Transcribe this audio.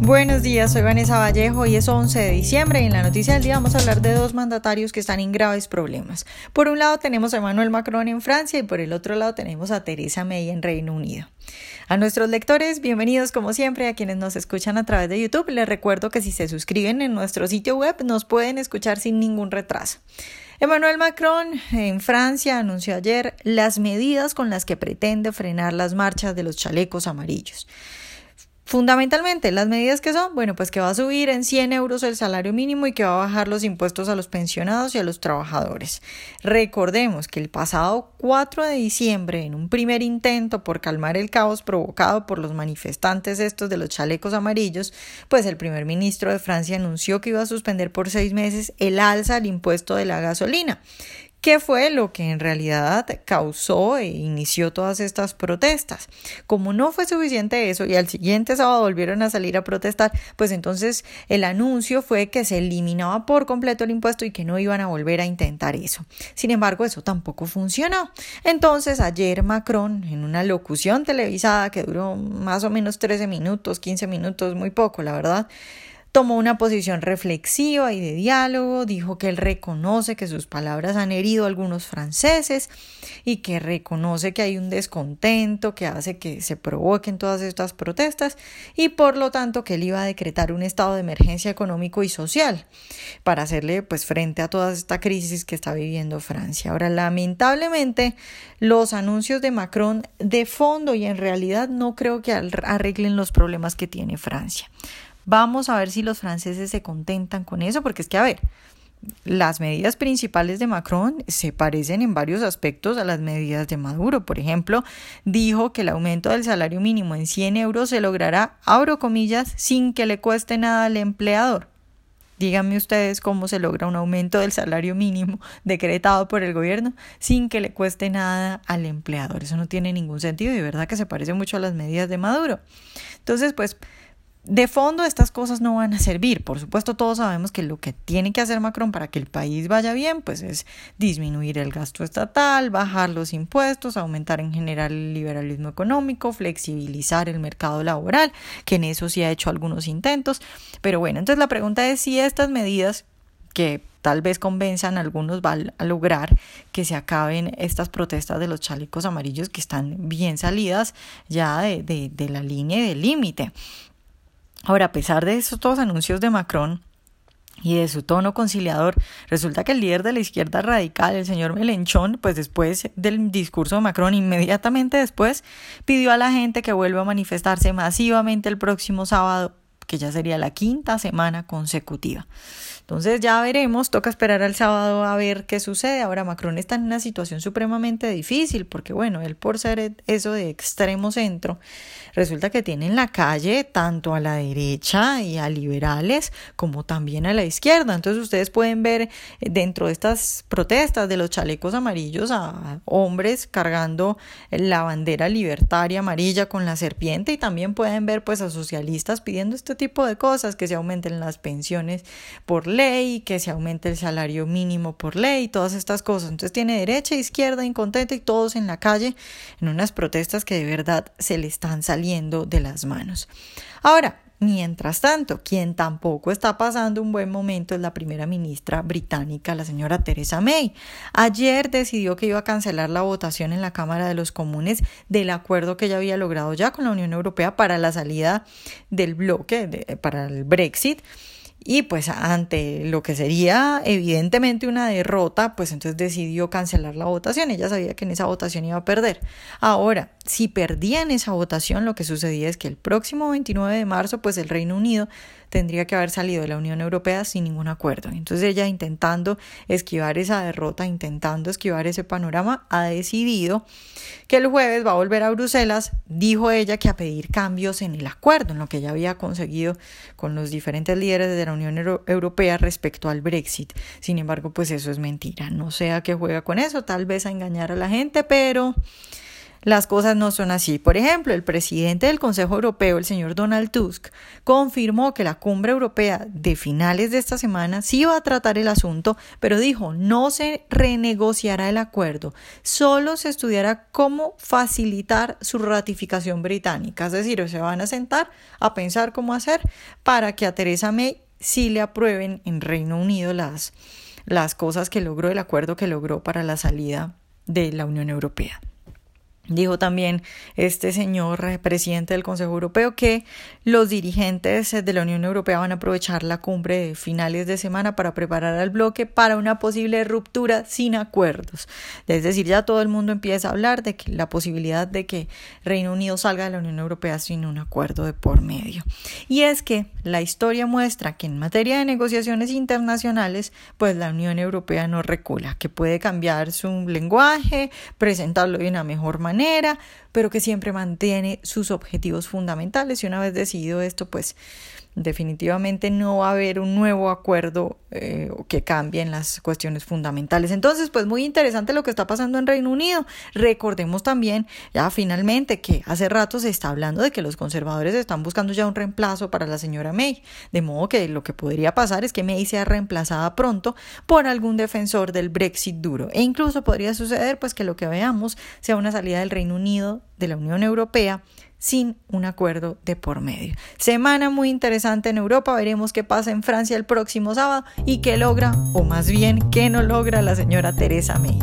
Buenos días, soy Vanessa Vallejo y es 11 de diciembre y en la noticia del día vamos a hablar de dos mandatarios que están en graves problemas. Por un lado tenemos a Emmanuel Macron en Francia y por el otro lado tenemos a Theresa May en Reino Unido. A nuestros lectores, bienvenidos como siempre, a quienes nos escuchan a través de YouTube, les recuerdo que si se suscriben en nuestro sitio web nos pueden escuchar sin ningún retraso. Emmanuel Macron en Francia anunció ayer las medidas con las que pretende frenar las marchas de los chalecos amarillos. Fundamentalmente, las medidas que son, bueno, pues que va a subir en 100 euros el salario mínimo y que va a bajar los impuestos a los pensionados y a los trabajadores. Recordemos que el pasado 4 de diciembre, en un primer intento por calmar el caos provocado por los manifestantes estos de los chalecos amarillos, pues el primer ministro de Francia anunció que iba a suspender por seis meses el alza al impuesto de la gasolina ¿Qué fue lo que en realidad causó e inició todas estas protestas? Como no fue suficiente eso y al siguiente sábado volvieron a salir a protestar, pues entonces el anuncio fue que se eliminaba por completo el impuesto y que no iban a volver a intentar eso. Sin embargo, eso tampoco funcionó. Entonces ayer Macron, en una locución televisada que duró más o menos 13 minutos, 15 minutos, muy poco, la verdad, tomó una posición reflexiva y de diálogo, dijo que él reconoce que sus palabras han herido a algunos franceses y que reconoce que hay un descontento que hace que se provoquen todas estas protestas y por lo tanto que él iba a decretar un estado de emergencia económico y social para hacerle pues frente a toda esta crisis que está viviendo Francia. Ahora, lamentablemente, los anuncios de Macron de fondo y en realidad no creo que arreglen los problemas que tiene Francia. Vamos a ver si los franceses se contentan con eso, porque es que, a ver, las medidas principales de Macron se parecen en varios aspectos a las medidas de Maduro. Por ejemplo, dijo que el aumento del salario mínimo en 100 euros se logrará, abro comillas, sin que le cueste nada al empleador. Díganme ustedes cómo se logra un aumento del salario mínimo decretado por el gobierno sin que le cueste nada al empleador. Eso no tiene ningún sentido y verdad que se parece mucho a las medidas de Maduro. Entonces, pues de fondo estas cosas no van a servir. Por supuesto, todos sabemos que lo que tiene que hacer Macron para que el país vaya bien, pues es disminuir el gasto estatal, bajar los impuestos, aumentar en general el liberalismo económico, flexibilizar el mercado laboral, que en eso sí ha hecho algunos intentos. Pero bueno, entonces la pregunta es si estas medidas que tal vez convenzan a algunos va a lograr que se acaben estas protestas de los chalecos amarillos que están bien salidas ya de, de, de la línea del límite. Ahora, a pesar de esos todos anuncios de Macron, y de su tono conciliador, resulta que el líder de la izquierda radical, el señor Melenchón, pues después del discurso de Macron, inmediatamente después, pidió a la gente que vuelva a manifestarse masivamente el próximo sábado, que ya sería la quinta semana consecutiva. Entonces ya veremos, toca esperar al sábado a ver qué sucede. Ahora Macron está en una situación supremamente difícil porque bueno, él por ser eso de extremo centro, resulta que tiene en la calle tanto a la derecha y a liberales como también a la izquierda. Entonces ustedes pueden ver dentro de estas protestas de los chalecos amarillos a hombres cargando la bandera libertaria amarilla con la serpiente y también pueden ver pues a socialistas pidiendo este tipo de cosas, que se aumenten las pensiones por ley, que se aumente el salario mínimo por ley, todas estas cosas. Entonces tiene derecha, izquierda, incontenta y todos en la calle en unas protestas que de verdad se le están saliendo de las manos. Ahora, Mientras tanto, quien tampoco está pasando un buen momento es la primera ministra británica, la señora Theresa May. Ayer decidió que iba a cancelar la votación en la Cámara de los Comunes del acuerdo que ella había logrado ya con la Unión Europea para la salida del bloque, para el Brexit. Y pues ante lo que sería evidentemente una derrota, pues entonces decidió cancelar la votación. Ella sabía que en esa votación iba a perder. Ahora, si perdía en esa votación, lo que sucedía es que el próximo 29 de marzo, pues el Reino Unido tendría que haber salido de la Unión Europea sin ningún acuerdo. Entonces ella intentando esquivar esa derrota, intentando esquivar ese panorama, ha decidido que el jueves va a volver a Bruselas, dijo ella que a pedir cambios en el acuerdo, en lo que ella había conseguido con los diferentes líderes de la Unión Europea respecto al Brexit. Sin embargo, pues eso es mentira. No sé a qué juega con eso, tal vez a engañar a la gente, pero... las cosas no son así. Por ejemplo, el presidente del Consejo Europeo, el señor Donald Tusk, confirmó que la cumbre europea de finales de esta semana sí iba a tratar el asunto, pero dijo no se renegociará el acuerdo, solo se estudiará cómo facilitar su ratificación británica. Es decir, se van a sentar a pensar cómo hacer para que a Theresa May sí le aprueben en Reino Unido las, las cosas que logró, el acuerdo que logró para la salida de la Unión Europea. Dijo también este señor eh, presidente del Consejo Europeo que los dirigentes de la Unión Europea van a aprovechar la cumbre de finales de semana para preparar al bloque para una posible ruptura sin acuerdos. Es decir, ya todo el mundo empieza a hablar de que la posibilidad de que Reino Unido salga de la Unión Europea sin un acuerdo de por medio. Y es que la historia muestra que en materia de negociaciones internacionales, pues la Unión Europea no recula, que puede cambiar su lenguaje, presentarlo de una mejor pero que siempre mantiene sus objetivos fundamentales. Y una vez decidido esto, pues definitivamente no va a haber un nuevo acuerdo eh, que cambie en las cuestiones fundamentales. Entonces, pues muy interesante lo que está pasando en Reino Unido. Recordemos también, ya finalmente, que hace rato se está hablando de que los conservadores están buscando ya un reemplazo para la señora May. De modo que lo que podría pasar es que May sea reemplazada pronto por algún defensor del Brexit duro. E incluso podría suceder pues que lo que veamos sea una salida del Reino Unido de la Unión Europea sin un acuerdo de por medio. Semana muy interesante en Europa, veremos qué pasa en Francia el próximo sábado y qué logra, o más bien qué no logra la señora Teresa May.